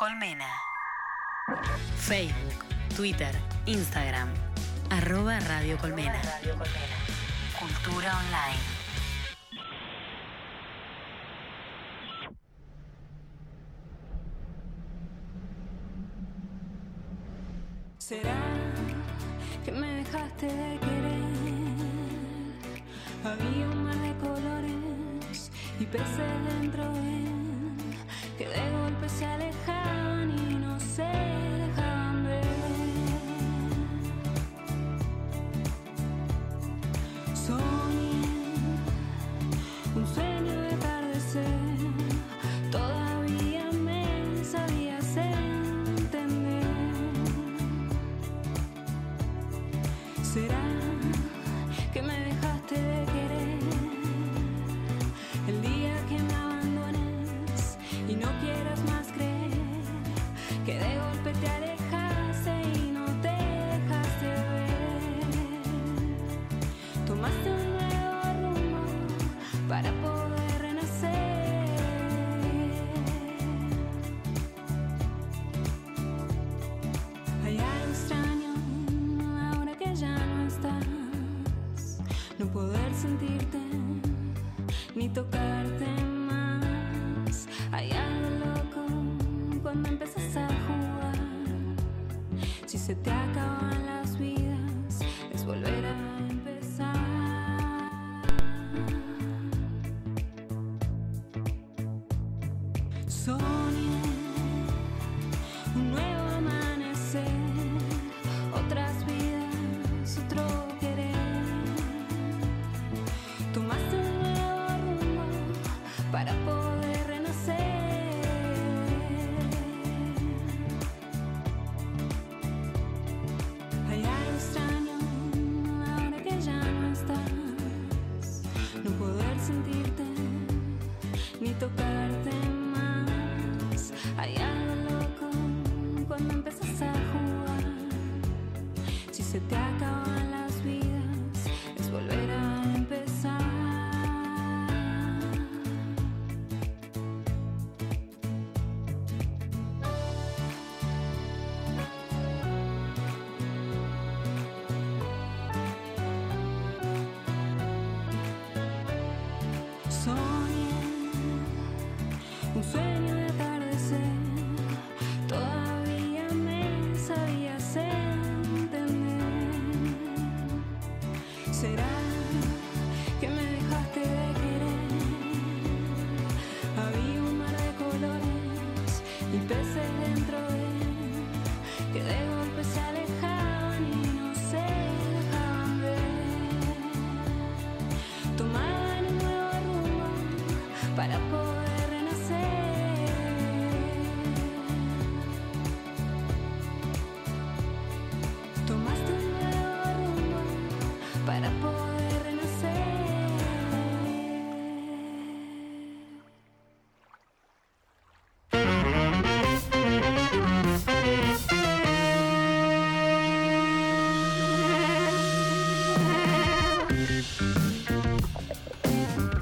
Colmena. Facebook, Twitter, Instagram. Arroba Radio Colmena. Cultura online. ¿Será que me dejaste de querer? Había un mar de colores y peces dentro de él de golpe se alejaban y no se 더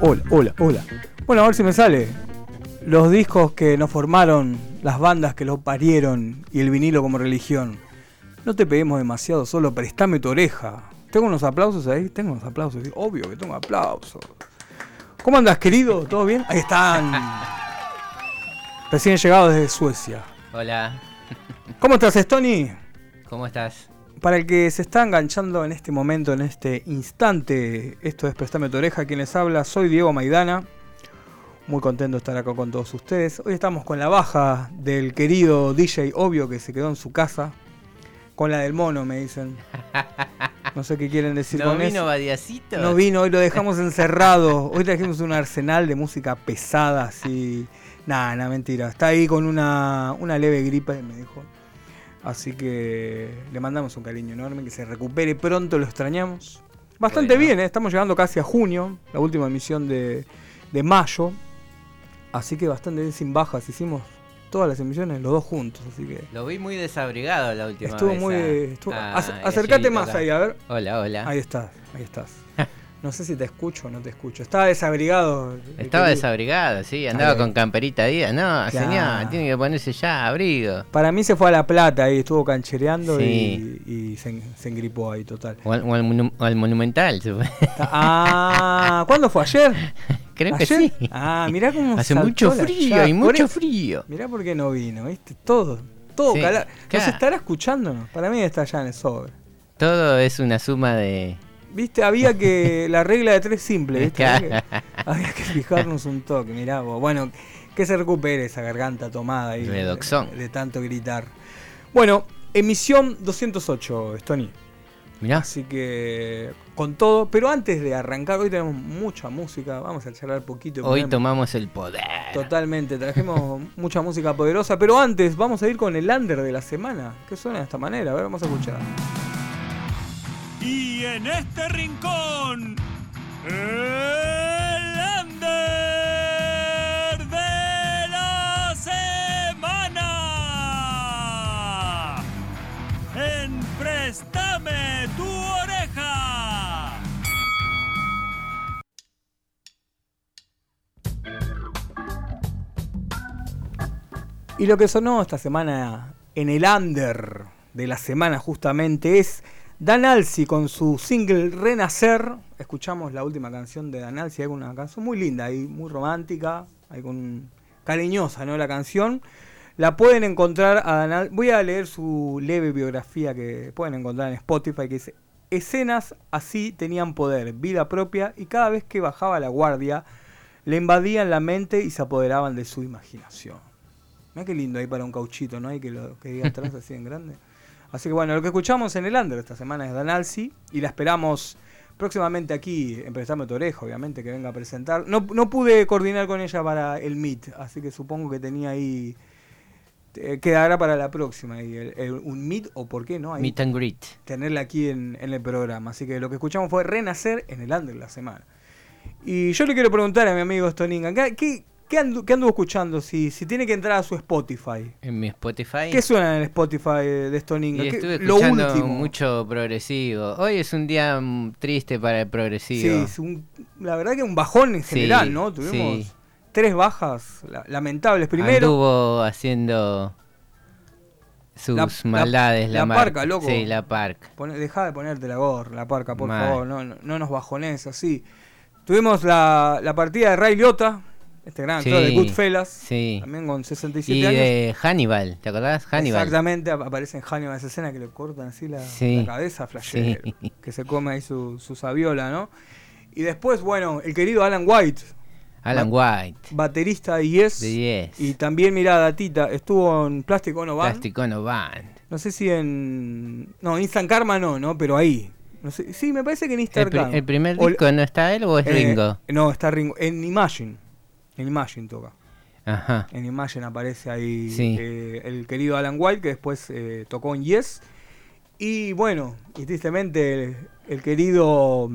Hola, hola, hola. Bueno, a ver si me sale. Los discos que nos formaron, las bandas que lo parieron y el vinilo como religión. No te peguemos demasiado, solo prestame tu oreja. ¿Tengo unos aplausos ahí? Tengo unos aplausos. Obvio que tengo aplausos. ¿Cómo andas, querido? ¿Todo bien? Ahí están. Recién llegados desde Suecia. Hola, ¿Cómo estás, Stony? ¿cómo estás? Para el que se está enganchando en este momento, en este instante, esto es Prestame tu oreja, quien les habla, soy Diego Maidana. Muy contento de estar acá con todos ustedes. Hoy estamos con la baja del querido DJ Obvio que se quedó en su casa. Con la del mono, me dicen. No sé qué quieren decir ¿No con vino eso. Badiacito? No vino, hoy lo dejamos encerrado. Hoy trajimos un arsenal de música pesada, así. Nada, nada, mentira. Está ahí con una, una leve gripe, me dijo. Así que le mandamos un cariño enorme, que se recupere pronto, lo extrañamos. Bastante Bueno. bien, ¿eh? estamos llegando casi a junio, la última emisión de, de mayo. Así que bastante bien, sin bajas. Hicimos todas las emisiones los dos juntos, así que Lo vi muy desabrigado la última estuvo vez. muy... a- estuvo- a ac- acércate Angelito más acá. ahí, a ver. Hola, hola. Ahí estás, ahí estás. No sé si te escucho o no te escucho. Estaba desabrigado. Estaba querido. desabrigado, sí, andaba con camperita Díaz. No, Claro. señor, tiene que ponerse ya abrigo. Para mí se fue a La Plata ahí, estuvo canchereando Sí. y, y se, se engripó ahí total. O al, o al monu- o al Monumental, se fue. Ah, ¿cuándo fue? ¿Ayer? Creo que ¿Ayer? sí. Ah, mirá cómo Hace mucho frío llave. y mucho frío. Mirá por qué no vino, ¿viste? Todo, todo Sí, cala- ¿Nos claro. estará escuchándonos? Para mí está ya en el sobre. Todo es una suma de. Viste, había que. La regla de tres simple, ¿viste? Había que, había que fijarnos un toque, mirá vos. Bueno, que se recupere esa garganta tomada ahí. de- tanto gritar. Bueno, emisión 208, Stony. Mirá, Así que. Con todo. Pero antes de arrancar, hoy tenemos mucha música. Vamos a charlar poquito. hoy tomamos el poder. Totalmente, trajimos mucha música poderosa, pero antes vamos a ir con el under de la semana, que suena de esta manera, a ver, vamos a escuchar. Y en este rincón, el under de la semana. En Préstame tu oreja. Y lo que sonó esta semana en el under de la semana justamente es Dan Alci con su single Renacer. Escuchamos la última canción de Dan Alci, hay una canción muy linda y muy romántica, hay con cariñosa, ¿no? La canción. La pueden encontrar a Dan Al- Voy a leer su leve biografía que pueden encontrar en Spotify que dice escenas así tenían poder, vida propia y cada vez que bajaba la guardia le invadían la mente y se apoderaban de su imaginación. Mira qué lindo ahí para un cauchito, ¿no? Hay que lo que diga atrás así en grande. Así que bueno, lo que escuchamos en el under esta semana es Dan Alci y la esperamos próximamente aquí en Prestame tu oreja, obviamente, que venga a presentar. No, no pude coordinar con ella para el Meet, así que supongo que tenía ahí. eh, quedará para la próxima y el- el- un Meet o por qué no ahí Meet and greet. tenerla aquí en, en el programa. Así que lo que escuchamos fue Renacer en el under de la semana. Y yo le quiero preguntar a mi amigo Stoninga, ¿qué, qué, andu- qué anduvo escuchando? Si, si tiene que entrar a su Spotify. En mi Spotify. ¿Qué suena en el Spotify de Stoninga? Y ¿Qué- estuve lo escuchando último. mucho progresivo. Hoy es un día mm, triste para el Sí, progresivo. es un- la verdad que un bajón en Sí, general, ¿no? Tuvimos sí. tres bajas la- lamentables. Primero, Anduvo haciendo sus La- la- maldades. La, la marca. parca, loco. Sí, la parca. deja de ponerte la gorra, la parca, por Mal. favor, no, no, no nos bajones así. Tuvimos la, la partida de Ray Liotta, este gran actor de Goodfellas, sí. también con 67 Y años. de Hannibal, ¿te acordás? Hannibal. Exactamente, ap- aparece en Hannibal esa escena que le cortan así la, la cabeza, flashero, Sí. que se come ahí su, su sabiola, ¿no? Y después, bueno, el querido Alan White, Alan White, baterista de Yes. de 10. Y también, mirá, Datita, estuvo en Plástico No Band. Plástico no Band. No sé si en. No, Instant Karma no, ¿no? Pero ahí. No sé. Sí, me parece que en Instant ¿El, pri- Karma. el primer O- disco no está él o es eh, Ringo? No, está Ringo. En Imagine. En Imagine toca. Ajá. En Imagine aparece ahí Sí. eh, el querido Alan White, que después eh, tocó en Yes. Y bueno, y tristemente el, el querido.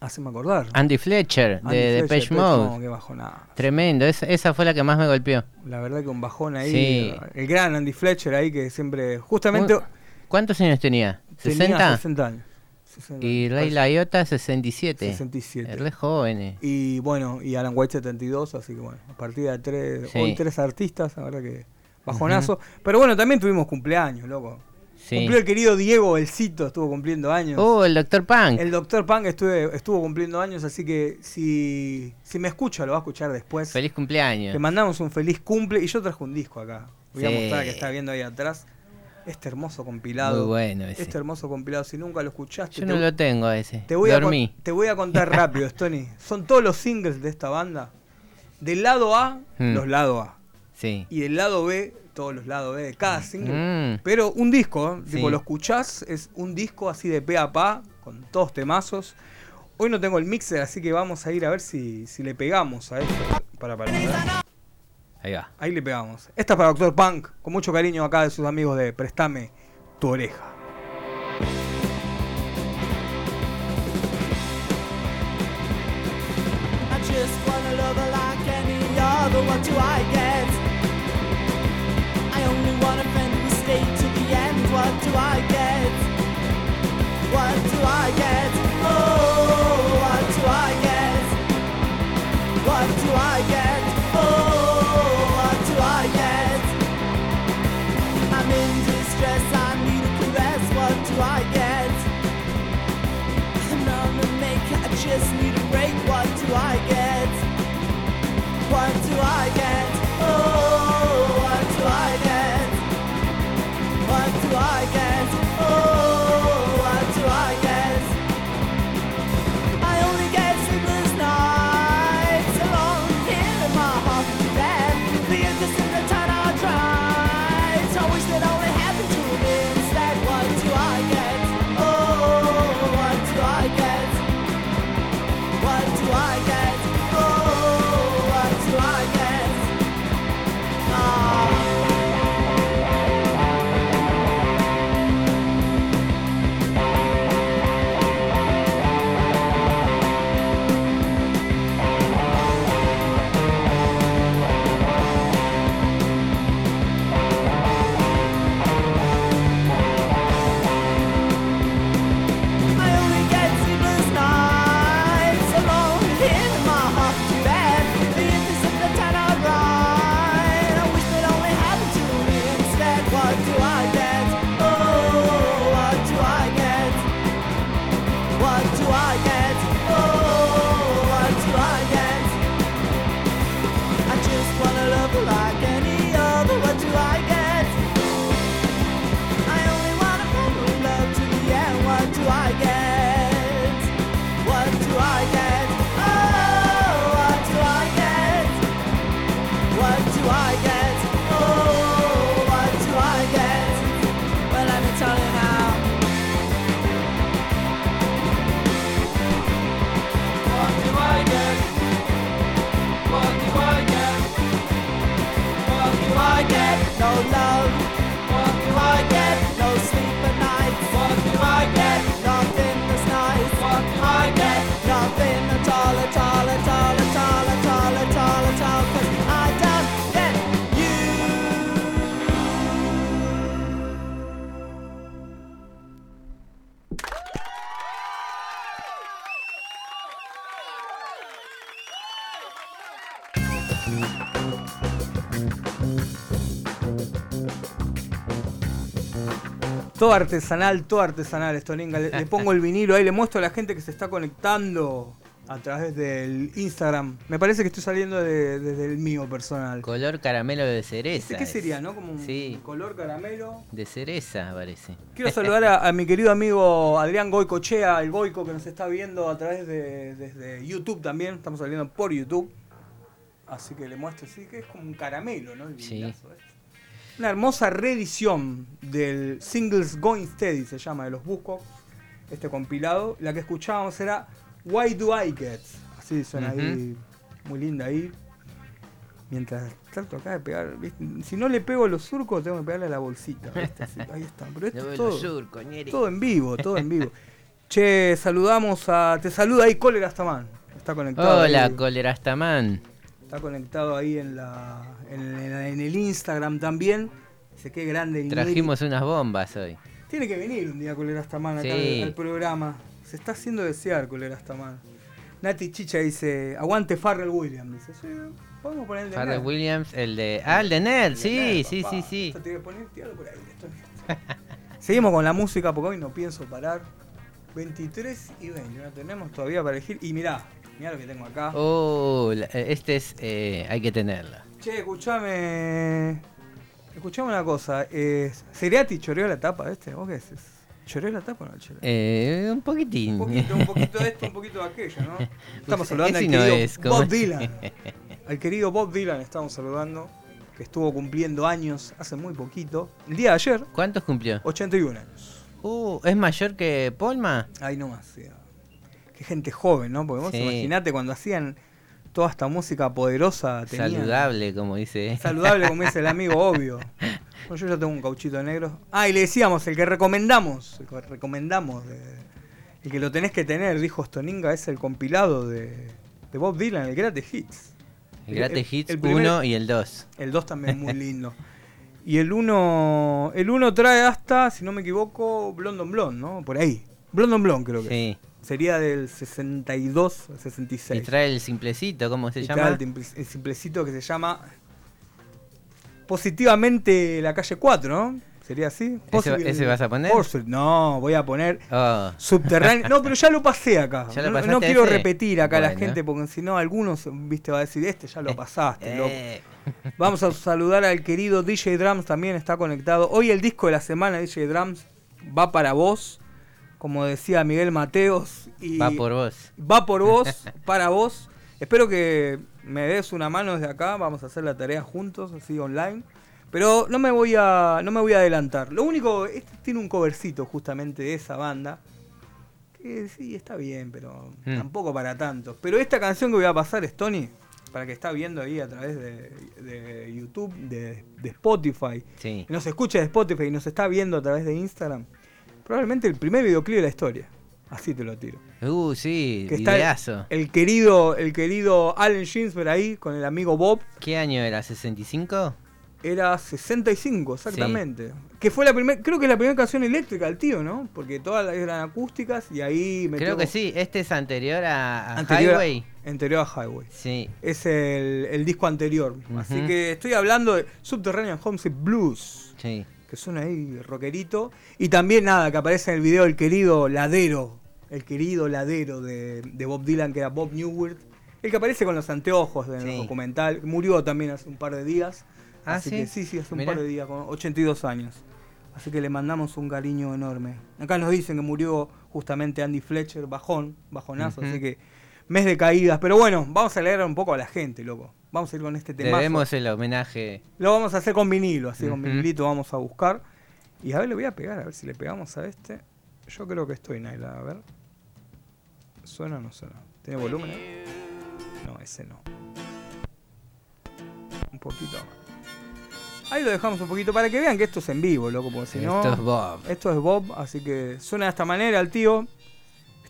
Haceme acordar. Andy Fletcher, Andy de Fletcher, Depeche Mode. Mode, qué bajonada. Tremendo, esa, esa fue la que más me golpeó. La verdad que un bajón ahí. Sí. El gran Andy Fletcher ahí que siempre. Justamente. ¿Cuántos años tenía? tenía ¿60? 60 años. 60 Y Ray. Liotta 67. 67. Re jóvenes. Y bueno, y Alan White 72, así que bueno, a partir de tres, Sí. hoy tres artistas, la verdad que bajonazo. Pero bueno, también tuvimos cumpleaños, loco. Sí. Cumplió el querido Diego Elcito, estuvo cumpliendo años. Oh, el Dr. Punk. El doctor Punk estuve, estuvo cumpliendo años, así que si, si me escucha, lo va a escuchar después. Feliz cumpleaños. Le mandamos un feliz cumple y yo traje un disco acá. Voy a mostrar que está viendo ahí atrás. Este hermoso compilado. Muy bueno ese. Este hermoso compilado, si nunca lo escuchaste. Yo te- no lo tengo ese. te voy, a Dormí. con- te voy a contar rápido, Stony. Son todos los singles de esta banda. Del lado A, Mm. los lado A. Sí. Y del lado B, todos los lados B de cada single. Mm. Pero un disco, ¿eh? Sí. tipo, lo escuchás, es un disco así de pe a pa, con todos temazos. Hoy no tengo el mixer, así que vamos a ir a ver si, si le pegamos a. Para, para, para. Ahí va. Ahí le pegamos. Esta es para Doctor Punk, con mucho cariño acá de sus amigos de Préstame tu oreja. I just wanna love her like any other. What do I get? I get. Todo artesanal, todo artesanal, Estoninga. Le, le pongo el vinilo ahí, le muestro a la gente que se está conectando a través del Instagram. Me parece que estoy saliendo de- desde el mío personal. Color caramelo de cereza. ¿Este ¿Qué es. sería, no? Como un Sí. color caramelo. De cereza, parece. Quiero saludar a, a mi querido amigo Adrián Goicochea, el Goico, que nos está viendo a través de desde YouTube también. Estamos saliendo por YouTube. Así que le muestro, sí, que es como un caramelo, ¿no? El Sí. este. Una hermosa reedición del Singles Going Steady, se llama, de los Buzzcocks, este compilado. La que escuchábamos era Why Do I Get? Así suena ahí, muy linda ahí. Mientras trato acá de pegar, ¿viste? si no le pego los surcos, tengo que pegarle a la bolsita. ¿viste? Así, ahí está. Pero esto No todo, ñeri. todo en vivo, todo en vivo. Che, saludamos a. Te saluda ahí Cólera Astamán. Está conectado. Hola, ahí. Colerastaman. Está conectado ahí en la en, el Instagram también. Dice qué grande Trajimos unas bombas hoy. Tiene que venir un día Colera Astamán acá Sí. al, al programa. Se está haciendo desear Colera Astamán. Nati Chicha dice, aguante Farrell Williams. Dice, sí, podemos poner el de Farrell. Williams, el de. Ah, el de El de sí, sí, sí, sí. Esto tiene que poner, tiralo por ahí, esto. Seguimos con la música porque hoy no pienso parar. 23 y 20, no tenemos todavía para elegir. Y mirá, mirá lo que tengo acá. Oh, eh, este es. eh, hay que tenerlo. Che, escuchame. Escuchame una cosa. Eh, ¿Seriati choreó la tapa este? ¿Vos qué haces? ¿Choreó la tapa o no choreó? Eh, un poquitín. Un poquito, un poquito de esto, un poquito de aquello, ¿no? Estamos saludando al no querido es, ¿cómo Bob? Dylan. Al querido Bob Dylan estamos saludando, que estuvo cumpliendo años hace muy poquito. El día de ayer, ¿Cuántos cumplió? 81 años. Uh, ¿es mayor que Polma? Ahí nomás. sí. Gente joven, ¿no? Porque vos Sí. imaginate cuando hacían toda esta música poderosa. tenían- Saludable, como dice. Saludable, como dice el amigo, obvio. Bueno, yo ya tengo un cauchito negro. Ah, y le decíamos, el que recomendamos, el que recomendamos, de- el que lo tenés que tener, dijo Stoninga, es el compilado de, de Bob Dylan, el Greatest Hits. El el- Hits el primer- 1 y el 2. El 2 también muy lindo. Y el 1 el uno trae hasta, si no me equivoco, Blondon Blonde, ¿no? Por ahí. Blondon Blonde creo que. Sí. Sería del 62 al Y 66. trae el simplecito, ¿cómo se Y llama? trae el, el simplecito que se llama Positivamente la calle 4, ¿no? ¿Sería así? Ese vas a poner? No, voy a poner Oh, subterráneo. No, pero ya lo pasé acá. ¿Ya lo no, pasaste no quiero ese? repetir acá a la gente porque si no algunos, viste, va a decir, este ya lo pasaste, loco. eh, Vamos a saludar al querido DJ Drums, también está conectado. Hoy el disco de la semana, DJ Drums, va para vos, como decía Miguel Mateos. Y va por vos. Va por vos, para vos. Espero que me des una mano desde acá, vamos a hacer la tarea juntos, así online. Pero no me voy a, no me voy a adelantar. Lo único, este tiene un covercito justamente de esa banda. Que sí, está bien, pero Mm. tampoco para tanto. Pero esta canción que voy a pasar es Tony, para que está viendo ahí a través de, de YouTube, de, de Spotify. Sí. Nos escucha de Spotify y nos está viendo a través de Instagram. Probablemente el primer videoclip de la historia. Así te lo tiro. Uh, sí, Que está el, querido, el querido Allen Ginsberg ahí con el amigo Bob. ¿Qué año era? ¿65? Era 65, exactamente. Que fue la primera, creo que es la primera canción eléctrica del tío, ¿no? Porque todas las eran acústicas y ahí metió Creo que sí, este es anterior a, a anterior, Highway. Anterior a Highway. Sí. Es el, el disco anterior. Así que estoy hablando de Subterranean Homesick Blues. Sí. Que suena ahí rockerito. Y también nada, que aparece en el video el querido ladero, el querido ladero de, de Bob Dylan, que era Bob Newhart. El que aparece con los anteojos en el Sí. documental. Murió también hace un par de días. Ah, Así ¿sí? que sí, sí, hace un Mirá. par de días, con 82 años. Así que le mandamos un cariño enorme. Acá nos dicen que murió justamente Andy Fletcher, bajón, bajonazo, así que mes de caídas. Pero bueno, vamos a leer un poco a la gente, loco. Vamos a ir con este tema. Debemos el homenaje. Lo vamos a hacer con vinilo, así con vinilito vamos a buscar. Y a ver, le voy a pegar, a ver si le pegamos a este. Yo creo que estoy, Naila, a ver. ¿Suena o no suena? ¿Tiene volumen? eh? No, ese no. Un poquito más. Ahí lo dejamos un poquito para que vean que esto es en vivo, loco, porque si no. Esto es Bob. Esto es Bob, así que suena de esta manera el tío.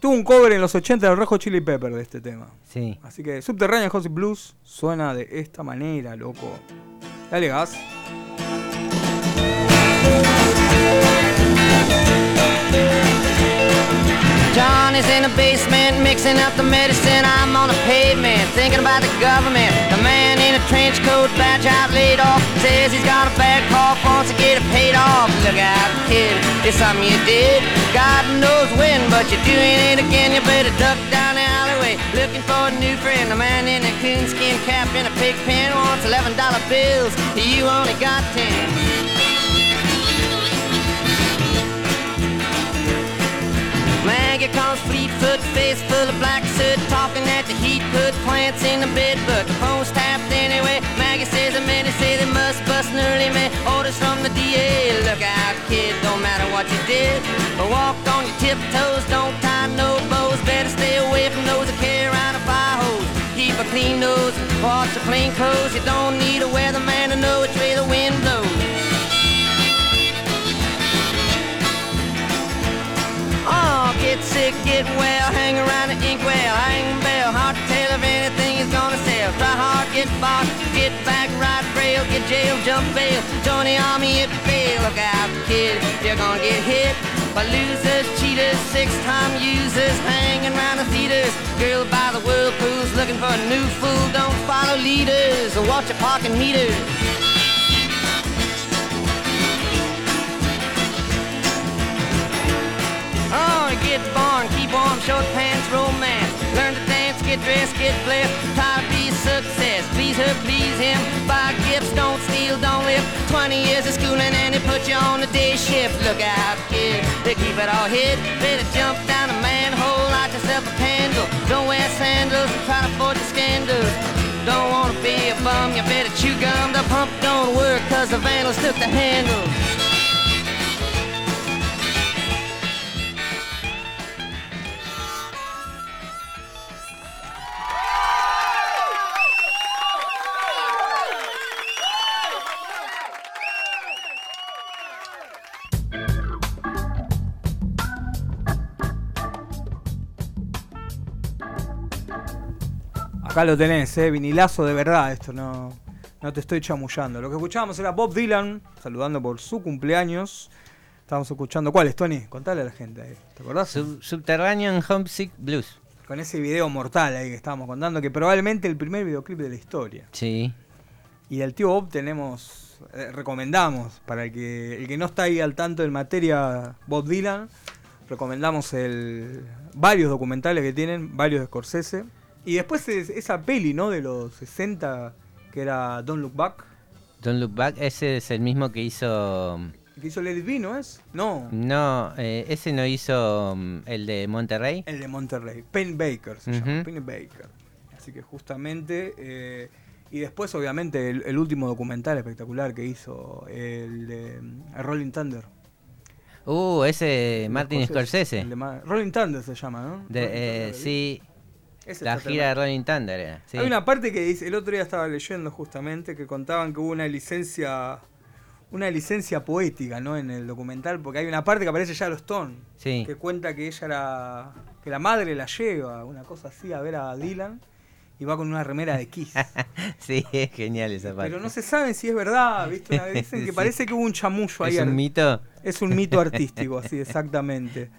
Estuvo un cover en los 80 del Rojo Chili Pepper de este tema. Sí. Así que Subterránea House Blues suena de esta manera, loco. Dale gas. John is in the basement mixing up the medicine. I'm on the pavement thinking about the government. The man in a trench coat, badge out laid off, says he's got a bad cough, wants to get it paid off. Look out, kid, it's something you did. God knows when, but you're doing it again. You better duck down the alleyway looking for a new friend. The man in a coonskin cap and a pig pen wants eleven dollar bills. You only got ten. Maggie comes Fleetfoot, face full of black soot, talking at the heat, put plants in the bed, but the phone's tapped anyway. Maggie says the men say they must bust an early man. Orders from the DA. Look out, kid, don't matter what you did. But walk on your tiptoes, don't tie no bows. Better stay away from those that carry around a fire hose. Keep a clean nose, wash your plain clothes. You don't need a weatherman to know which way the wind blows. Oh, get sick, get well, hang around the inkwell, hang get bought, get back, ride rail, get jail, jump bail, join the army if you fail. Look out, kid, you're gonna get hit by losers, cheaters, six-time users, hanging around the theaters. Girl by the whirlpools, looking for a new fool. Don't follow leaders or watch your parking meters. Oh, get born, keep warm, short pants, romance. Learn to dance, get dressed, get blessed. Try to be success. Please her, please him. Buy gifts, don't steal, don't live. 20 years of schooling and they put you on the day shift. Look out, kid, they keep it all hid. Better jump down a manhole, light yourself a candle. Don't wear sandals and try to avoid the scandals. Don't wanna be a bum, you better chew gum. The pump don't work cause the vandals took the handle. Acá lo tenés, eh, vinilazo de verdad, esto no, no te estoy chamullando. Lo que escuchábamos era Bob Dylan, saludando por su cumpleaños. Estábamos escuchando, ¿cuál es, Tony? Contale a la gente ahí, ¿te acordás? Sub- Subterranean Homesick Blues. Con ese video mortal ahí que estábamos contando, que probablemente el primer videoclip de la historia. Sí. Y del tío Bob tenemos, eh, recomendamos, para el que, el que no está ahí al tanto en materia Bob Dylan, recomendamos el, varios documentales que tienen, varios de Scorsese. Y después es- esa peli, ¿no? De los 60, que era Don't Look Back, Don't Look Back, ese es el mismo que hizo. que hizo Let It Be, ¿no es? No, No, eh, ese no hizo mm, el de Monterrey. el de Monterrey, Penny Baker se llama, Ujú. Penny Baker. Así que justamente... eh, y después, obviamente, el, el último documental espectacular que hizo, el de mm, Rolling Thunder. Uh, ese Martin Scorsese. Rolling Thunder se llama, ¿no? De, eh, Thunder, sí, Ese la gira de. Rolling Thunder era. sí. Hay una parte que dice, el otro día estaba leyendo justamente que contaban que hubo una licencia una licencia poética, ¿no? En el documental, porque hay una parte que aparece ya Stone, Sí. que cuenta que ella era que la madre la lleva, una cosa así a ver a Dylan y va con una remera de Kiss. sí, es genial esa parte. Pero no se sabe si es verdad, ¿viste? Una- Dicen que Sí. parece que hubo un chamullo ahí. ¿Es un mito? Es un mito artístico, así, exactamente.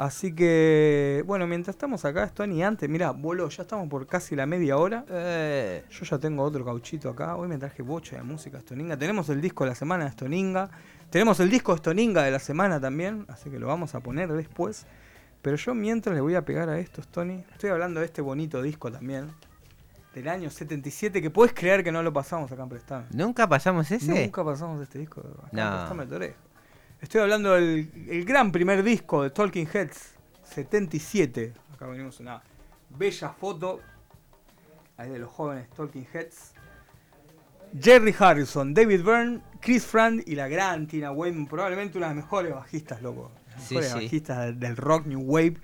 Así que, bueno, mientras estamos acá, Stony, antes, mira, voló, ya estamos por casi la media hora. Eh, Yo ya tengo otro cauchito acá. Hoy me traje bocha de música Stoninga. Tenemos el disco de la semana de Stoninga. Tenemos el disco Stoninga de la semana también. Así que lo vamos a poner después. Pero yo mientras le voy a pegar a esto, Tony. Estoy hablando de este bonito disco también. Del año 77. Que puedes creer que no lo pasamos acá en Prestame. ¿Nunca pasamos ese? Nunca pasamos este disco acá en No. Prestame tu oreja. Estoy hablando del el gran primer disco de Talking Heads. 77. Acá venimos una bella foto ahí de los jóvenes Talking Heads. Jerry Harrison, David Byrne, Chris Frand y la gran Tina Wayne, probablemente una de las mejores bajistas, loco. Las Sí, mejores sí. bajistas del- rock New Wave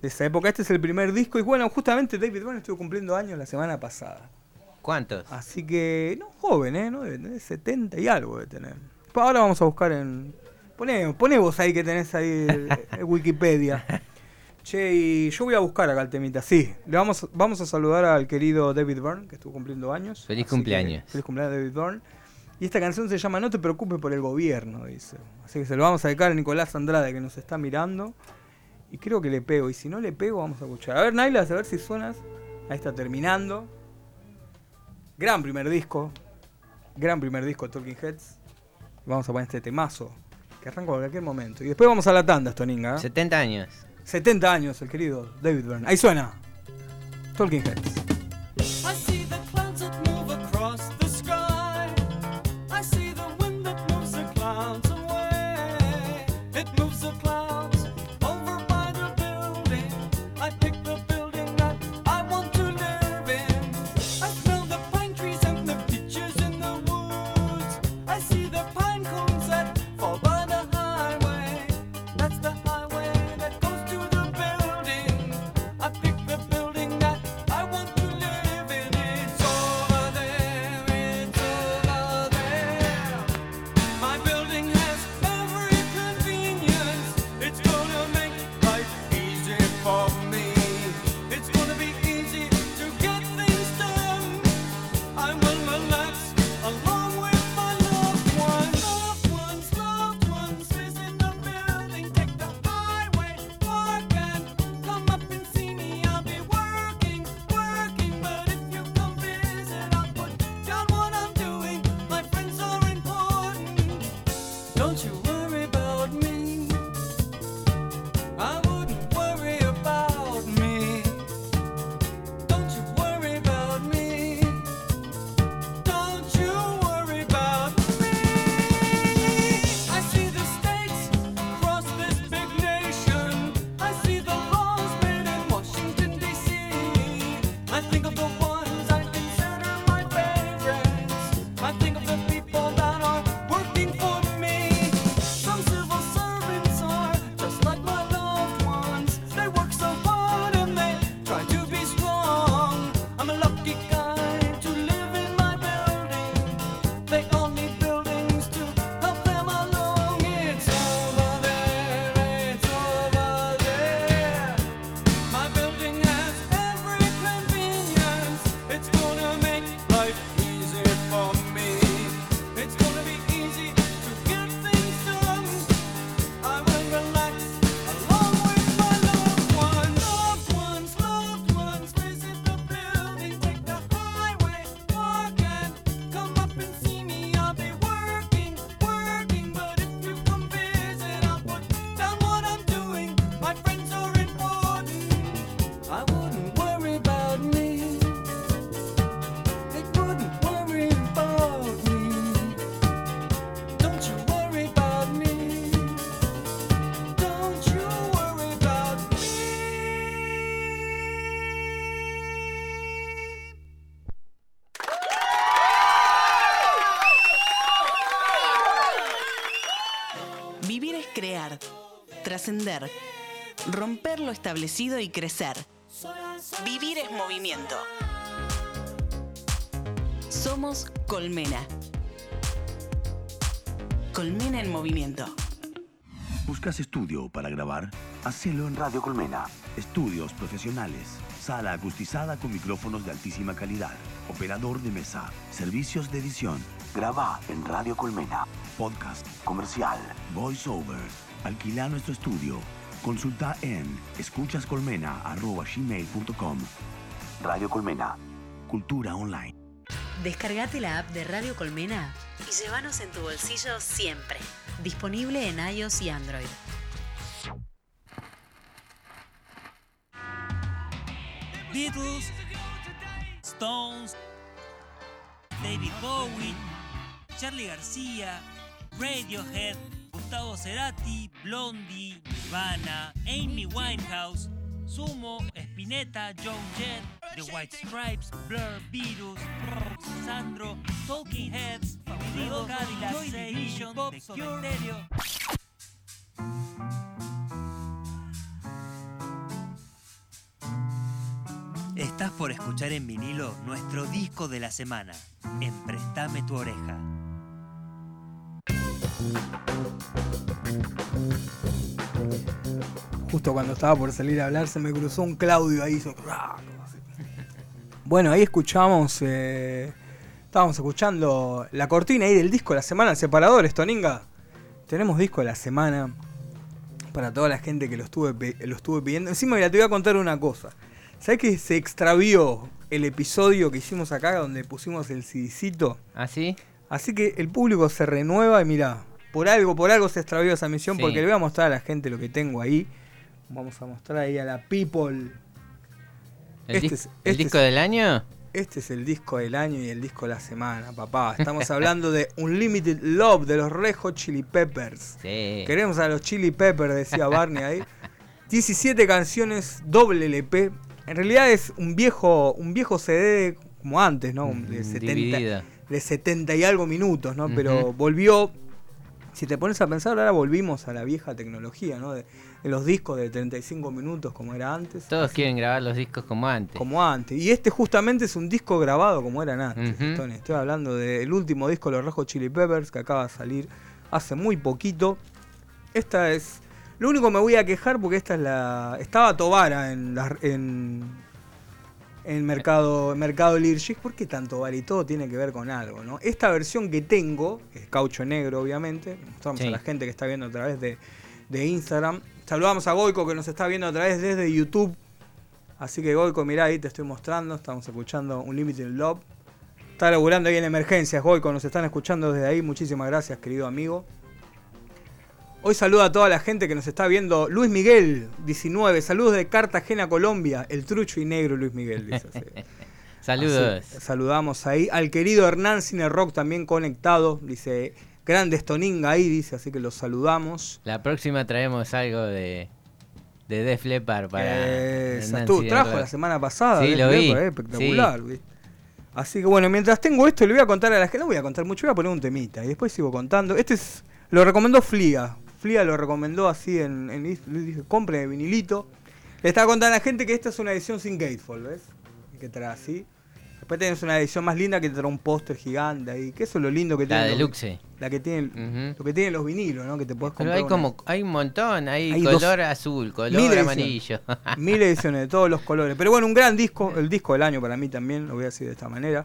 de esa época. Este es el primer disco y bueno, justamente David Byrne estuvo cumpliendo años la semana pasada. ¿Cuántos? Así que, no, joven, ¿eh? No debe tener 70 y algo de tener. Ahora vamos a buscar en... Poné, poné vos ahí que tenés ahí el- el Wikipedia. Che, y yo voy a buscar acá el temita. Sí, le vamos, vamos a saludar al querido David Byrne, que estuvo cumpliendo años. Feliz Así cumpleaños. que, feliz cumpleaños, David Byrne. Y esta canción se llama No te preocupes por el gobierno, dice. Así que se lo vamos a dedicar a Nicolás Andrade, que nos está mirando. Y creo que le pego. Y si no le pego, vamos a escuchar. A ver, Nailas, a ver si suenas. Ahí está terminando. Gran primer disco. Gran primer disco de Talking Heads. Vamos a poner este temazo. Que arranca en cualquier momento. Y después vamos a la tanda, Stoninga. ¿eh? 70 años. 70 años, el querido David Byrne. Ahí suena. Talking Heads. Trascender, romper lo establecido y crecer. Vivir es movimiento. Somos Colmena. Colmena en movimiento. ¿Buscas estudio para grabar? Hacelo en Radio Colmena. Estudios profesionales. Sala acustizada con micrófonos de altísima calidad. Operador de mesa. Servicios de edición. Graba en Radio Colmena. Podcast. Comercial. Voiceover. Alquila nuestro estudio. Consulta en escuchascolmena.gmail.com Radio Colmena. Cultura online. Descargate la app de Radio Colmena y llévanos en tu bolsillo siempre. Disponible en iOS y Android. Beatles, Stones, David Bowie, Charlie García, Radiohead, Gustavo Cerati, Blondie, Nirvana, Amy Winehouse, Sumo, Spinetta, Joe Jett, The White Stripes, Blur, Virus, Sandro, Talking Heads, Favorito, Cadillac, Joy Division, The Cure, Estás por escuchar en vinilo nuestro disco de la semana, en Prestame tu oreja. Justo cuando estaba por salir a hablar se me cruzó un Claudio ahí. hizo. Bueno, ahí escuchamos, eh, estábamos escuchando la cortina ahí del disco de la semana, el separador, Toninga. Tenemos disco de la semana para toda la gente que lo estuve, lo estuve pidiendo. Encima, mira, te voy a contar una cosa. ¿Sabes que se extravió el episodio que hicimos acá donde pusimos el CDcito? ¿Ah, sí? Así que el público se renueva y mira, por algo, por algo se extravió esa misión, Sí. porque le voy a mostrar a la gente lo que tengo ahí. Vamos a mostrar ahí a la people. ¿El, Este es- el este disco es- del año? Este es el disco del año y el disco de la semana, papá. Estamos hablando de Unlimited Love de los Red Hot Chili Peppers. Sí. Queremos a los Chili Peppers, decía Barney ahí. 17 canciones, doble LP. En realidad es un viejo, un viejo CD como antes, ¿no? De Mm, 70, dividida. de 70 y algo minutos, ¿no? Pero volvió. Si te pones a pensar, ahora volvimos a la vieja tecnología, ¿no? De, de los discos de 35 minutos como era antes. Todos quieren grabar los discos como antes. Como antes. Y este justamente es un disco grabado como eran antes. Ujú. Tony. Estoy hablando del último disco de los Hot Chili Peppers que acaba de salir hace muy poquito. Esta es. Lo único que me voy a quejar porque esta es la. Estaba Tobara en la- en. En Mercado, mercado Lirgis. ¿Por qué tanto Tobara y todo tiene que ver con algo? ¿no? Esta versión que tengo, es caucho negro obviamente. Mostramos Sí. a la gente que está viendo a través de, de Instagram. Saludamos a Goico que nos está viendo a través desde YouTube. Así que Goico, mirá ahí te estoy mostrando. Estamos escuchando Unlimited Love. Está laburando ahí en emergencias, Goico. Nos están escuchando desde ahí. Muchísimas gracias, querido amigo. Hoy saluda a toda la gente que nos está viendo. Luis Miguel, 19. Saludos de Cartagena, Colombia. El trucho y negro Luis Miguel, dice así. Saludos. Así, saludamos ahí. Al querido Hernán Cine Rock también conectado. Dice, grandes Toninga ahí, dice. Así que los saludamos. La próxima traemos algo de, de Def Leppard para. Esa, tú, trajo la semana pasada. Sí, Def lo vi. Eh, espectacular. ¿viste? Así que bueno, mientras tengo esto, le voy a contar a la gente. No voy a contar mucho, voy a poner un temita y después sigo contando. Este es. Lo recomendó Flia. Flia lo recomendó así en. en le dije, compre vinilito. Le estaba contando a la gente que esta es una edición sin gatefold, ¿ves? Que trae así. Después tenés una edición más linda que te trae un póster gigante ahí. Que eso es lo lindo que La tiene. deluxe. La que tiene, lo que tienen los vinilos, ¿no? Que te puedes Pero comprar. hay una- como, hay un montón, hay, Hay color dos- azul, color mil ediciones. amarillo. Mil ediciones de todos los colores. Pero bueno, un gran disco, el disco del año para mí también, lo voy a decir de esta manera.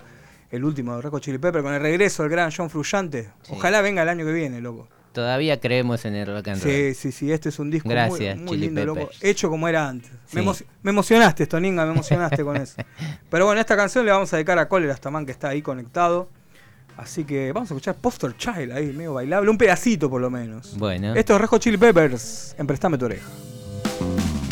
El último de Reco Chili Pepper con el regreso del gran John Frusciante. Sí. Ojalá venga el año que viene, loco. Todavía creemos en el rock and roll. Sí, sí, sí, este es un disco muy- Gracias, muy, Chili lindo, loco. Hecho como era antes. Me, Sí. emo- me emocionaste, Toninga, me emocionaste con eso. Pero bueno, esta canción le vamos a dedicar a Cólera Stamán que está ahí conectado. Así que vamos a escuchar Poster Child ahí, medio bailable. Un pedacito por lo menos. Bueno. Esto es Rejo Chili Peppers. En Préstame tu oreja.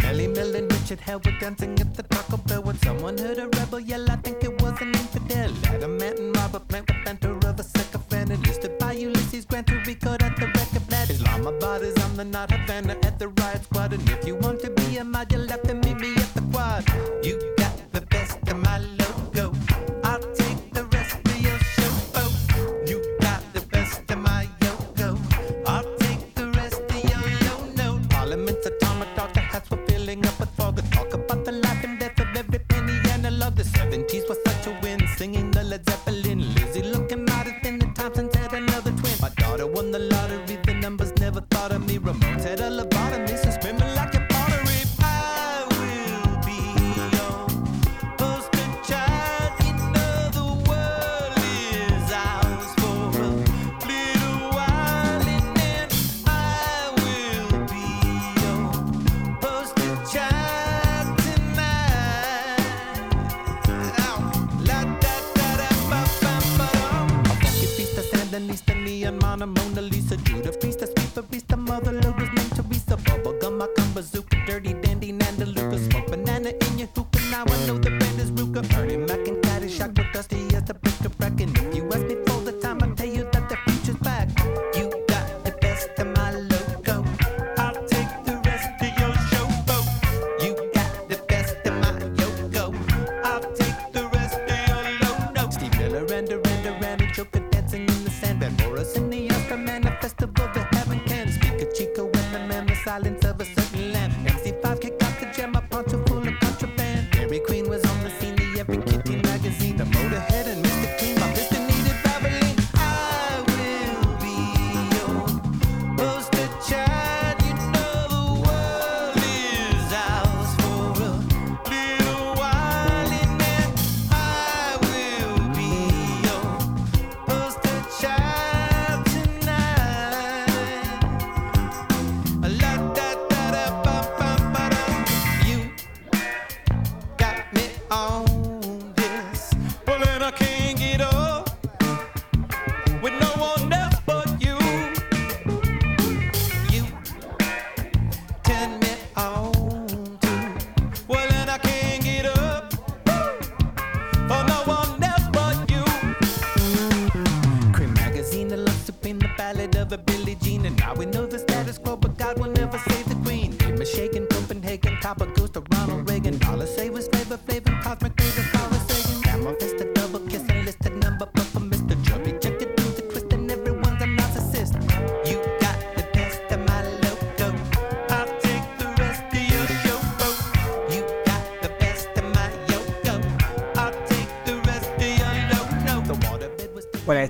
Melly Millen, Richard Howard dancing at the Taco Bell when someone heard a rebel yell. I think it was an infidel. Adamant and Robert Plant with banter of a sycophant. Enlisted by Ulysses Grant to record plant. body's on the not Havana at the riot squad. And if you want to be a mod, you'll have to meet me at the quad. You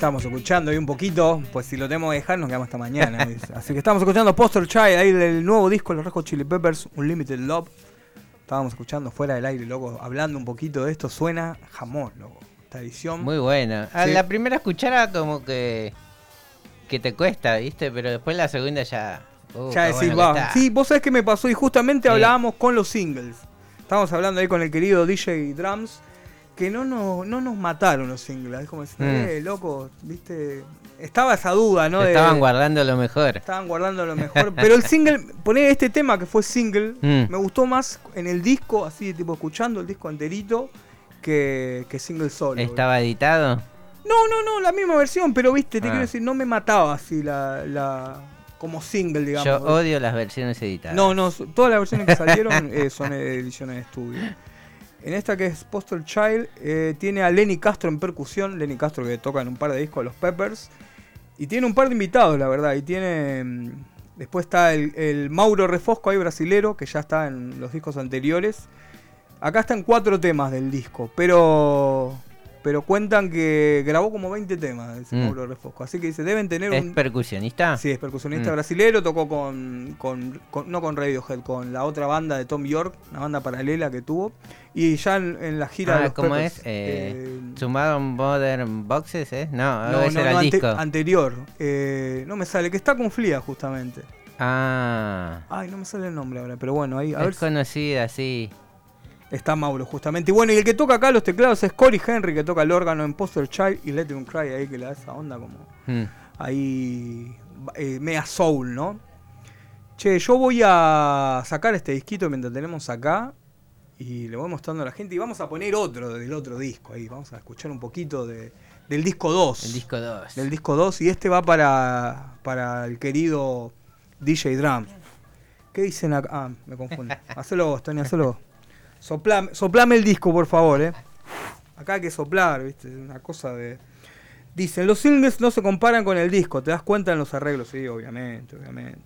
estamos escuchando ahí un poquito, pues si lo tenemos que dejar nos quedamos hasta mañana. Así que estamos escuchando Poster Child, ahí del nuevo disco Los Hot Chili Peppers, Unlimited Love. Estábamos escuchando fuera del aire, loco, hablando un poquito de esto, suena jamón, loco. Esta edición. Muy buena. A Sí. la primera escuchara como que que te cuesta, ¿viste? Pero después la segunda ya uh, ya decís, bueno que va. Sí, vos sabés qué me pasó y justamente Sí. hablábamos con los singles. Estábamos hablando ahí con el querido DJ Drums, que no nos, no nos mataron los singles. Es como decir, Mm. eh, loco, viste. Estaba esa duda, ¿no? De- estaban guardando lo mejor. Estaban guardando lo mejor. Pero el single, poner este tema que fue single, Mm. me gustó más en el disco, así tipo escuchando el disco enterito, que, que single solo. ¿Estaba editado? No, no, no, la misma versión, pero viste, te Ah. quiero decir, no me mataba así la, la como single, digamos. Yo odio las versiones editadas. No, no, todas las versiones que salieron eh, son ediciones de estudio. En esta que es Postal Child, eh, tiene a Lenny Castro en percusión. Lenny Castro que toca en un par de discos de los Peppers. Y tiene un par de invitados, la verdad. Y tiene. mm, Después está el, el Mauro Refosco ahí brasilero, que ya está en los discos anteriores. Acá están cuatro temas del disco, pero. Pero cuentan que grabó como 20 temas ese Mm. Mauro Refosco. Así que dice, deben tener ¿Es un. percusionista? Sí, es percusionista Mm. brasilero, tocó con, con- con- no con Radiohead, con la otra banda de Tom York, una banda paralela que tuvo. Y ya en, en la gira de Ah, los ¿cómo Peppers, es? Eh, eh, Modern Boxes, ¿eh? No, no, ese no, era no, el ante- disco. anterior. Eh, no me sale, que está con Flia justamente. Ah, Ay, no me sale el nombre ahora, pero bueno, ahí a ver es si conocida, sí. Está Mauro justamente. Y bueno, y el que toca acá los teclados es Cory Henry, que toca el órgano en Poster Child y Let Him Cry ahí, que le da esa onda como Mm. ahí eh, mea soul, ¿no? Che, yo voy a sacar este disquito mientras tenemos acá y le voy mostrando a la gente y vamos a poner otro del otro disco ahí, vamos a escuchar un poquito de, del disco 2. El disco 2. Del disco 2 y este va para, para el querido DJ Drum. ¿Qué dicen acá? Ah, me confundo. Hacelo vos, Tony, hacelo vos. Soplame, soplame el disco, por favor, eh. Acá hay que soplar, ¿viste? Una cosa de. Dicen, los singles no se comparan con el disco, te das cuenta en los arreglos, sí, obviamente, obviamente.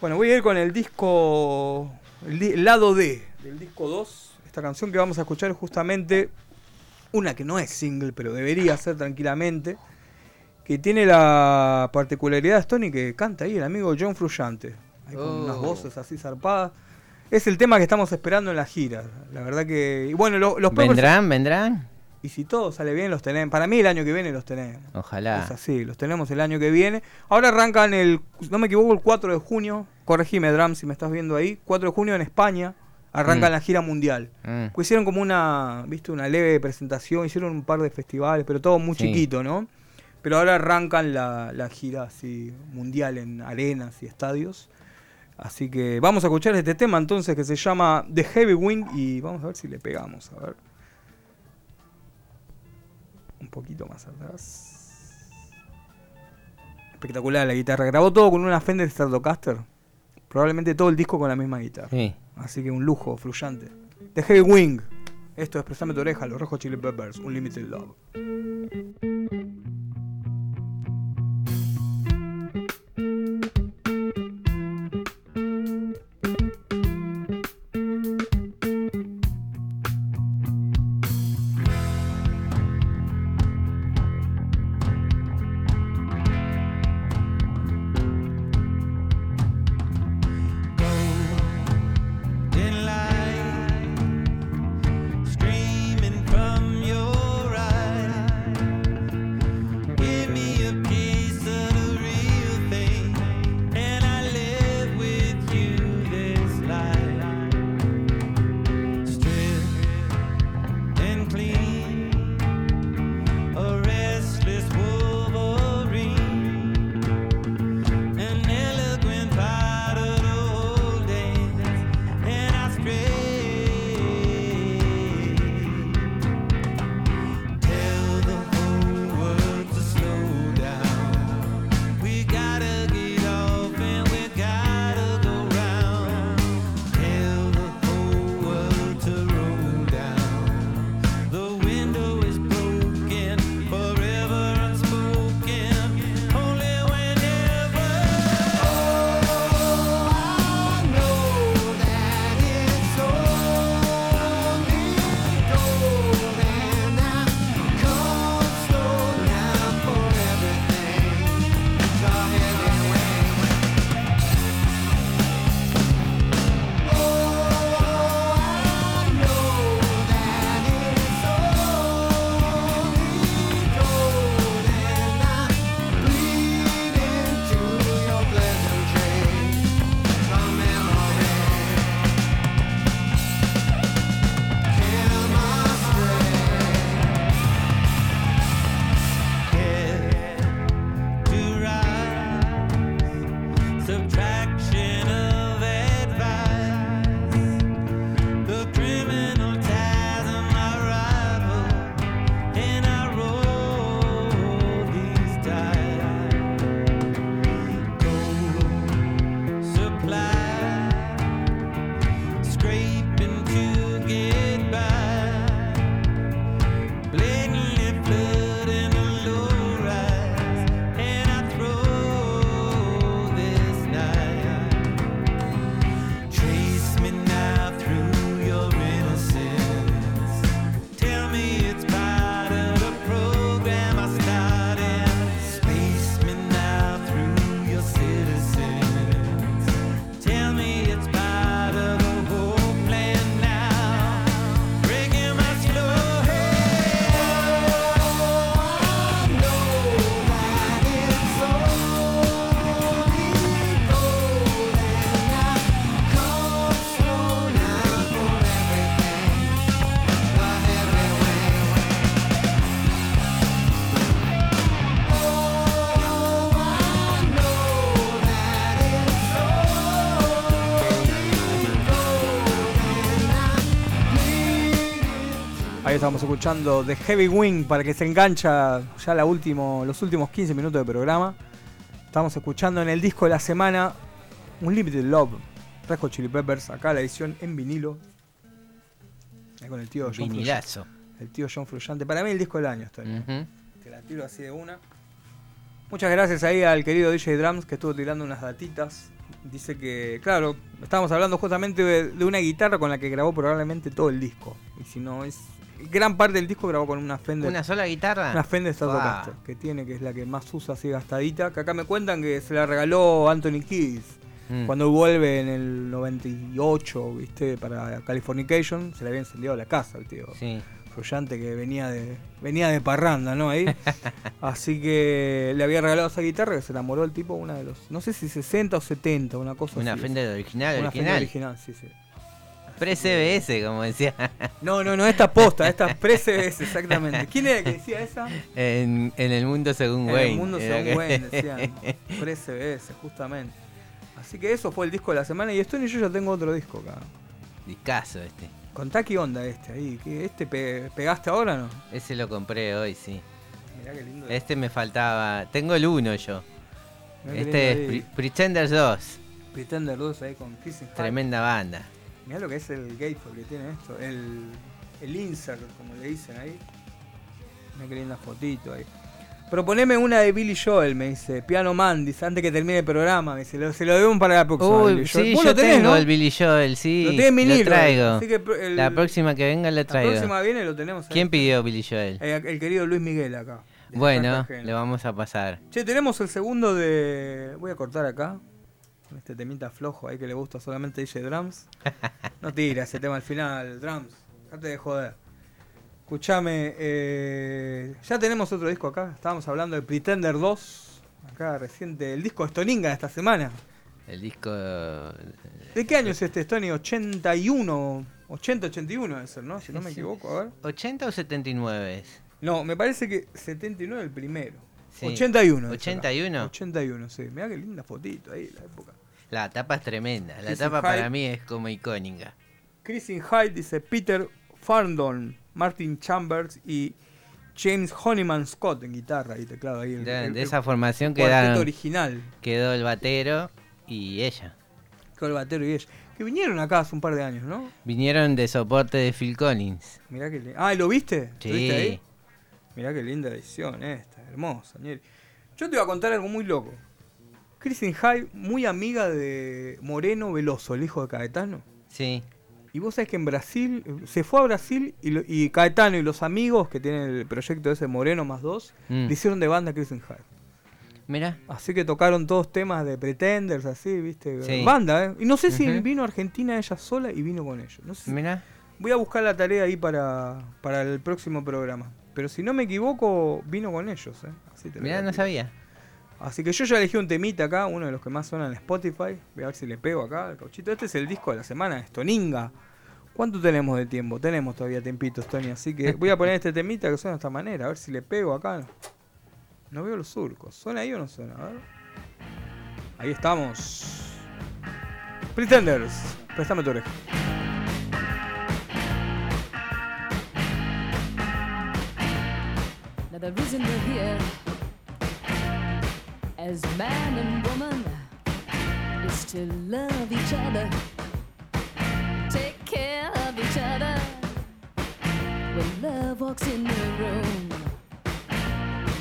Bueno, voy a ir con el disco, el, lado D del disco 2. Esta canción que vamos a escuchar es justamente una que no es single, pero debería ser tranquilamente. Que tiene la particularidad, Tony, que canta ahí el amigo John Frusciante. Ahí con Oh. unas voces así zarpadas. Es el tema que estamos esperando en la gira. La verdad que. Y bueno, lo- los Peppers- ¿Vendrán? ¿Vendrán? Y si todo sale bien, los tenemos. Para mí, el año que viene los tenemos. Ojalá. Es así, los tenemos el año que viene. Ahora arrancan el, no me equivoco, el 4 de junio. Corregime, Dram, si me estás viendo ahí. 4 de junio en España. Arrancan Mm. la gira mundial. Mm. Pues hicieron como una, viste, una leve presentación. Hicieron un par de festivales, pero todo muy Sí. chiquito, ¿no? Pero ahora arrancan la, la gira así mundial en arenas y estadios. Así que vamos a escuchar este tema entonces que se llama The Heavy Wind y vamos a ver si le pegamos. A ver. Un poquito más atrás. Espectacular la guitarra. Grabó todo con una Fender Stratocaster. Probablemente todo el disco con la misma guitarra. Sí. Así que un lujo, fluyante. The Heavy Wing. Esto es Prestame tu oreja, los rojos Chili Peppers, Unlimited Love. Estamos escuchando The Heavy Wing para que se engancha ya la último, los últimos 15 minutos de programa. Estamos escuchando en el disco de la semana Unlimited Love, Red Hot Chili Peppers, acá la edición en vinilo. Ahí con el tío John Vinilazo. El tío John Frusciante. Para mí el disco del año. Ujú. Te la tiro así de una. Muchas gracias ahí al querido DJ Drums que estuvo tirando unas datitas. Dice que, claro, estábamos hablando justamente de, de una guitarra con la que grabó probablemente todo el disco. Y si no, es. Gran parte del disco grabó con una Fender. ¿Una sola guitarra? Una Fender Wow. Stratocaster que tiene, que es la que más usa así gastadita. Que acá me cuentan que se la regaló Anthony Kiddis Mm. cuando vuelve en el 98, ¿viste? Para Californication. Se le había encendido la casa al tío. Sí. Frullante que venía de venía de parranda, ¿no? Ahí. Así que le había regalado esa guitarra que se enamoró el tipo una de los, no sé si 60 o 70, una cosa Una así. Fender original, Una Fender original, sí, sí. Pre-CBS, como decía. No, no, no, esta posta, esta pre-CBS, exactamente. ¿Quién era que decía esa? En, en el mundo según En Wayne. el mundo según que- Wayne, decían. Pre-CBS, justamente. Así que eso fue el disco de la semana y Stone y yo ya tengo otro disco acá. Discazo este. Contá qué onda este ahí. ¿qué- ¿Este pe- pegaste ahora o no? Ese lo compré hoy, sí. Mirá qué lindo. Este me faltaba. Tengo el 1 yo. Mirá Este es. Pre- Pretenders 2. Pretender 2 ahí con Kissing. Tremenda banda. Mirá lo que es el gatefold que tiene esto, el, el insert, como le dicen ahí. Mirá qué linda fotito ahí. Proponeme una de Billy Joel, me dice. Piano Man, dice, antes que termine el programa. Me dice, lo- se lo debemos para la próxima. Uy, Billy Joel. sí, Vos yo lo tenés, tengo ¿no? el Billy Joel, sí. Lo tenés en vinilo. traigo. Así que el- La próxima que venga lo la traigo. próxima viene lo tenemos ahí. ¿Quién pidió Billy Joel? Eh, el querido Luis Miguel acá. Bueno, le vamos a pasar. Che, tenemos el segundo de. Voy a cortar acá. Con este temita flojo ahí que le gusta solamente DJ Drums. No tira ese tema al final, Drums. Dejate de joder. Escuchame, eh, ya tenemos otro disco acá. Estábamos hablando de Pretender 2. Acá reciente, el disco Stoninga de esta semana. El disco. ¿De qué año es este Stony? 81. 80, 81 debe ser, ¿no? Si no me equivoco, a ver. ¿80 o 79 es? No, me parece que 79 el primero. Sí. 81. dice acá. ¿81? 81, sí. Mirá qué linda fotito ahí, la época. La tapa es tremenda. La tapa Hyde. para mí es como icónica. Christine Hyde dice Peter Farndon, Martin Chambers y James Honeyman Scott en guitarra y teclado ahí. el- De, el- de el esa formación quedaron, original. quedó el batero y ella. Con el batero y ella. Que vinieron acá hace un par de años, ¿no? Vinieron de soporte de Phil Collins. Mirá que li- Ah, ¿y lo viste? Sí. ¿Lo viste ahí? Mirá qué linda edición esta, hermosa, Nieri. Yo te iba a contar algo muy loco. Christine Hyde, muy amiga de Moreno Veloso, el hijo de Caetano. Sí. Y vos sabés que en Brasil, se fue a Brasil y, lo- y Caetano y los amigos que tienen el proyecto ese Moreno más dos, Mm. le hicieron de banda a Christine Hyde. Mira. Así que tocaron todos temas de Pretenders, así, viste. Sí. Banda, ¿eh? Y no sé si vino a Argentina ella sola y vino con ellos. No sé si- Mira. Voy a buscar la tarea ahí para, para el próximo programa. Pero si no me equivoco, vino con ellos, ¿eh? Así te a no sabía. Así que yo ya elegí un temita acá, uno de los que más suenan en Spotify. Voy a ver si le pego acá al cauchito. Este es el disco de la semana, Stoninga. ¿Cuánto tenemos de tiempo? Tenemos todavía tiempito, Tony. Así que voy a poner este temita que suena de esta manera. A ver si le pego acá. No veo los surcos. ¿Suena ahí o no suena? A ver. Ahí estamos. Pretenders. Préstame tu oreja. The reason we're here as man and woman is to love each other, take care of each other. When love walks in the room,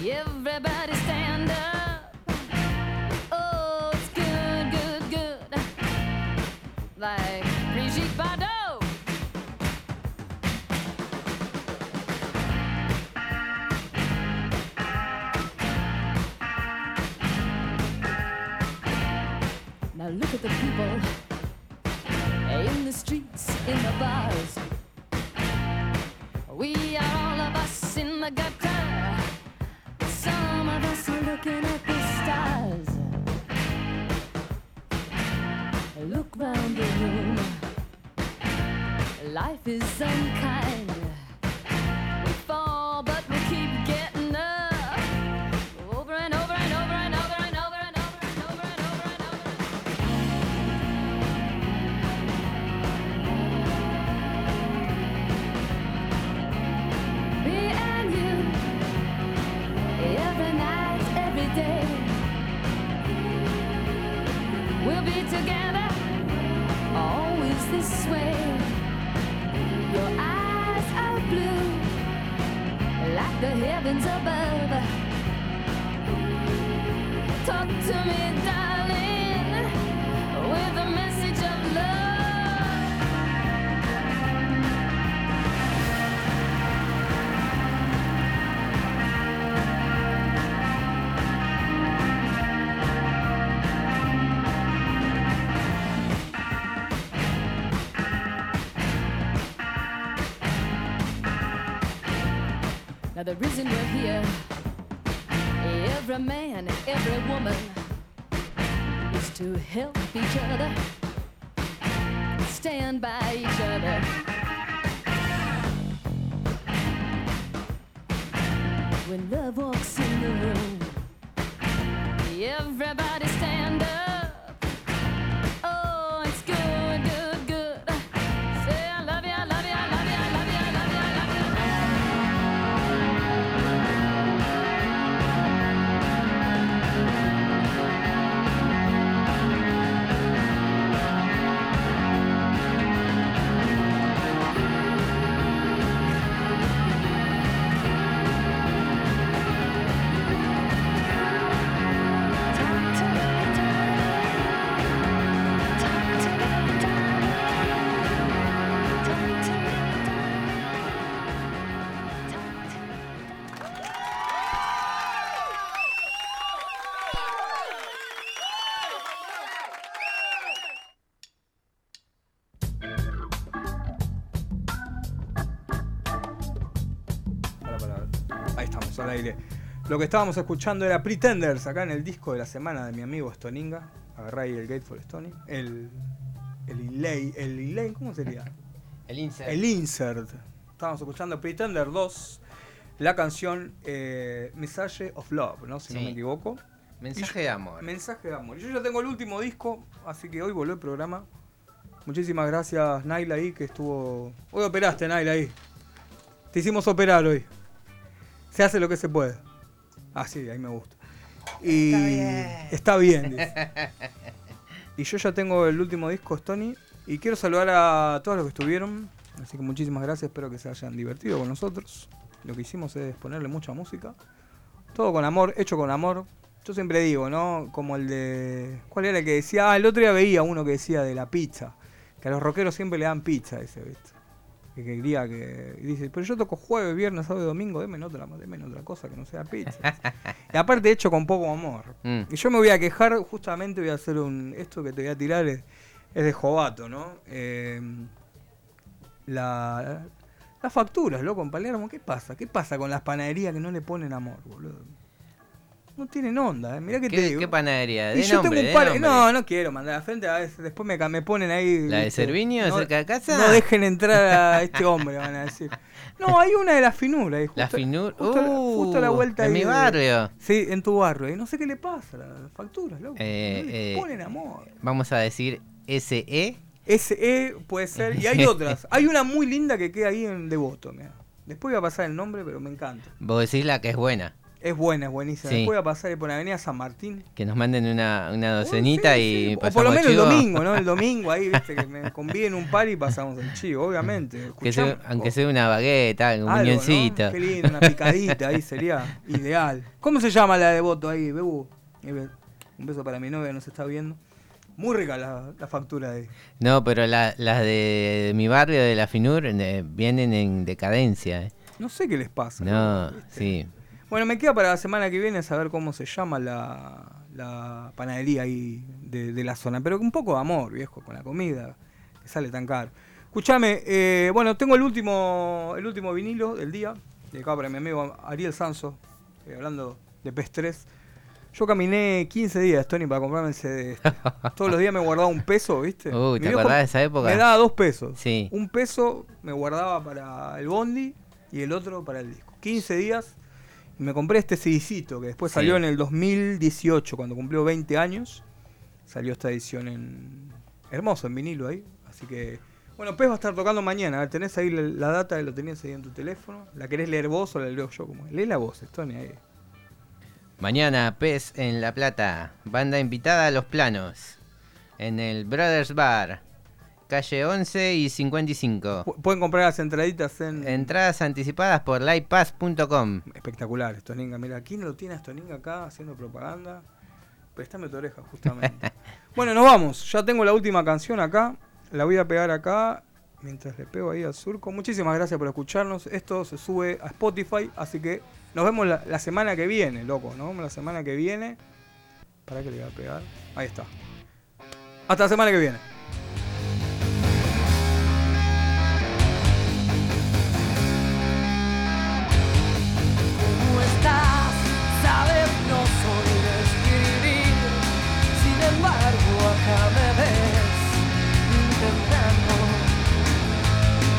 everybody stand up. Oh, it's good, good, good. Like Brigitte Bardot. Look at the people in the streets, in the bars. We are all of us in the gutter. Some of us are looking at the stars. Look round the room. Life is unkind. The heavens above. Talk to me, Now the reason we're here, every man, every woman, is to help each other, stand by Ahí estamos, al aire. Lo que estábamos escuchando era Pretenders, acá en el disco de la semana de mi amigo Stoninga. Agarrá ahí el Gateful Stony. El. El Ilay. El Ilay, ¿cómo sería? El insert. El Insert. Estábamos escuchando Pretender 2, la canción eh, Message of Love, ¿no? Si no me equivoco. Mensaje de amor. Mensaje de amor. Yo ya tengo el último disco, así que hoy volvió el programa. Muchísimas gracias, Naila, ahí, que estuvo. Hoy operaste, Naila, ahí. Te hicimos operar hoy. Se hace lo que se puede. Ah, sí, ahí me gusta. Y está bien. dice. Y yo ya tengo el último disco, Stony. Y quiero saludar a todos los que estuvieron. Así que muchísimas gracias, espero que se hayan divertido con nosotros. Lo que hicimos es ponerle mucha música. Todo con amor, hecho con amor. Yo siempre digo, ¿no? Como el de. ¿Cuál era el que decía? Ah, el otro día veía uno que decía de la pizza. Que a los rockeros siempre le dan pizza ese, ¿viste? Que quería que. Y dice, pero yo toco jueves, viernes, sábado y domingo, deme otra, deme otra cosa que no sea pizza. y aparte hecho con poco amor. Mm. Y yo me voy a quejar, justamente voy a hacer un. Esto que te voy a tirar es, es de Jovato, ¿no? Eh, la, las facturas, loco, en Palermo, ¿qué pasa? ¿Qué pasa con las panaderías que no le ponen amor, boludo? No tienen onda, ¿eh? Mirá que te ¿Qué, digo. qué panadería? Y yo nombre, tengo un par. No, no quiero mandar a la frente. A veces después me, me ponen ahí. ¿La de. Cerviño, no, cerca de casa? No dejen entrar a este hombre, van a decir. No, hay una de la finura ahí. Justo, La Finur. Justo, a la- justo a la Uh, vuelta En ahí mi de- barrio. Sí, en tu barrio. Y no sé qué le pasa a las facturas, loco. Eh, no le eh, ponen amor. Vamos a decir. SE. SE puede ser. Y hay otras. Hay una muy linda que queda ahí en Devoto, mira. Después voy a pasar el nombre, pero me encanta. Vos decís la que es buena. Es buena, es buenísima. Sí. Después voy a pasar por la avenida San Martín. Que nos manden una, una docenita Sí, y sí. O pasamos por lo menos el domingo, ¿no? El domingo ahí, viste, que me conviene un par y pasamos el chivo, obviamente. Sea- aunque sea una bagueta, un algo, ¿no? muñoncito. Qué lindo, una picadita ahí sería ideal. ¿Cómo se llama la de voto ahí, Bebu? Eh, Un beso para mi novia nos está viendo. Muy rica la, la factura de No, pero la- las de, de mi barrio, de la Finur, eh, vienen en decadencia. eh. No sé qué les pasa. No, sí. Bueno, me queda para la semana que viene saber cómo se llama la, la panadería ahí de, de la zona. Pero un poco de amor, viejo, con la comida, que sale tan caro. Escuchame, eh, bueno, tengo el último, el último vinilo del día, de acá para mi amigo Ariel Sanso, eh, hablando de PES3. Yo caminé 15 días, Tony, para comprarme el CD. Todos los días me guardaba un peso, ¿viste? Uy, ¿te acordás de esa época? Me daba dos pesos. Sí. Un peso me guardaba para el bondi y el otro para el disco. 15 días me compré este CDcito que después Sí. salió en el 2018, cuando cumplió 20 años. Salió esta edición en hermoso, en vinilo ahí. Así que, bueno, Pez va a estar tocando mañana. Tenés ahí la, la data, lo tenías ahí en tu teléfono. ¿La querés leer vos o la leo yo? Como, lee la voz, Tony, ahí. Mañana, PES en La Plata. Banda invitada a los planos. En el Brothers Bar. Calle 11 y 55. Pu- Pueden comprar las entraditas en... Entradas anticipadas por livepass.com. Espectacular, Stoninga. Mira, aquí no lo tiene a Stoninga acá haciendo propaganda. Préstame tu oreja, justamente. bueno, nos vamos. Ya tengo la última canción acá. La voy a pegar acá mientras le pego ahí al surco. Muchísimas gracias por escucharnos. Esto se sube a Spotify, así que nos vemos la, la semana que viene, loco. Nos vemos la semana que viene. Para que le voy a pegar. Ahí está. Hasta la semana que viene.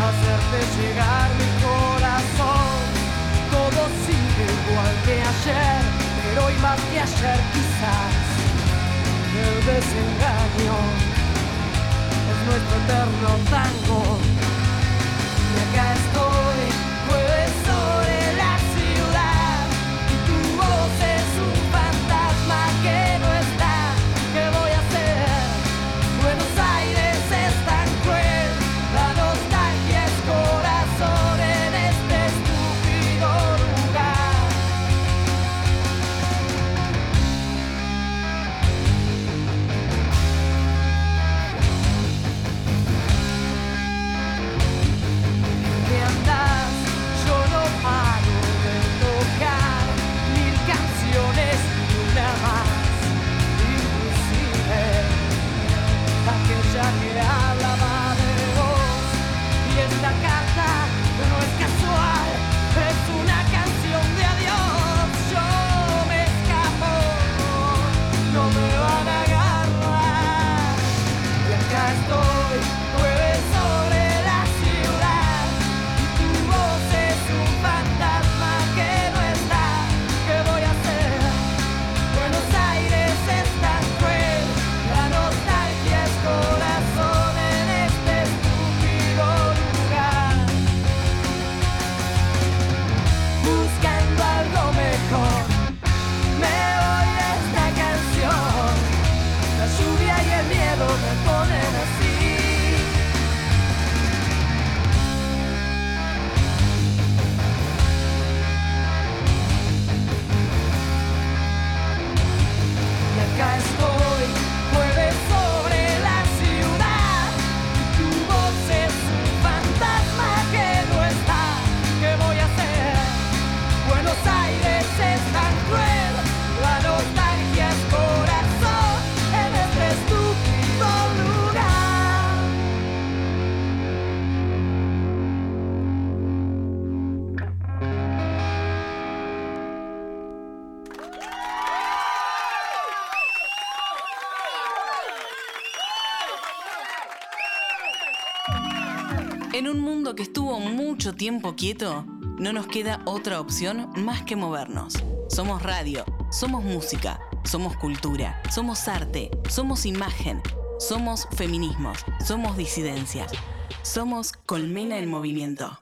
Hacerte llegar mi corazón. Todo sigue igual que ayer, pero hoy más que ayer quizás. El desengaño es nuestro eterno tango. Y acá estoy, tiempo quieto, no nos queda otra opción más que movernos. Somos radio, somos música, somos cultura, somos arte, somos imagen, somos feminismos, somos disidencias. Somos Colmena en Movimiento.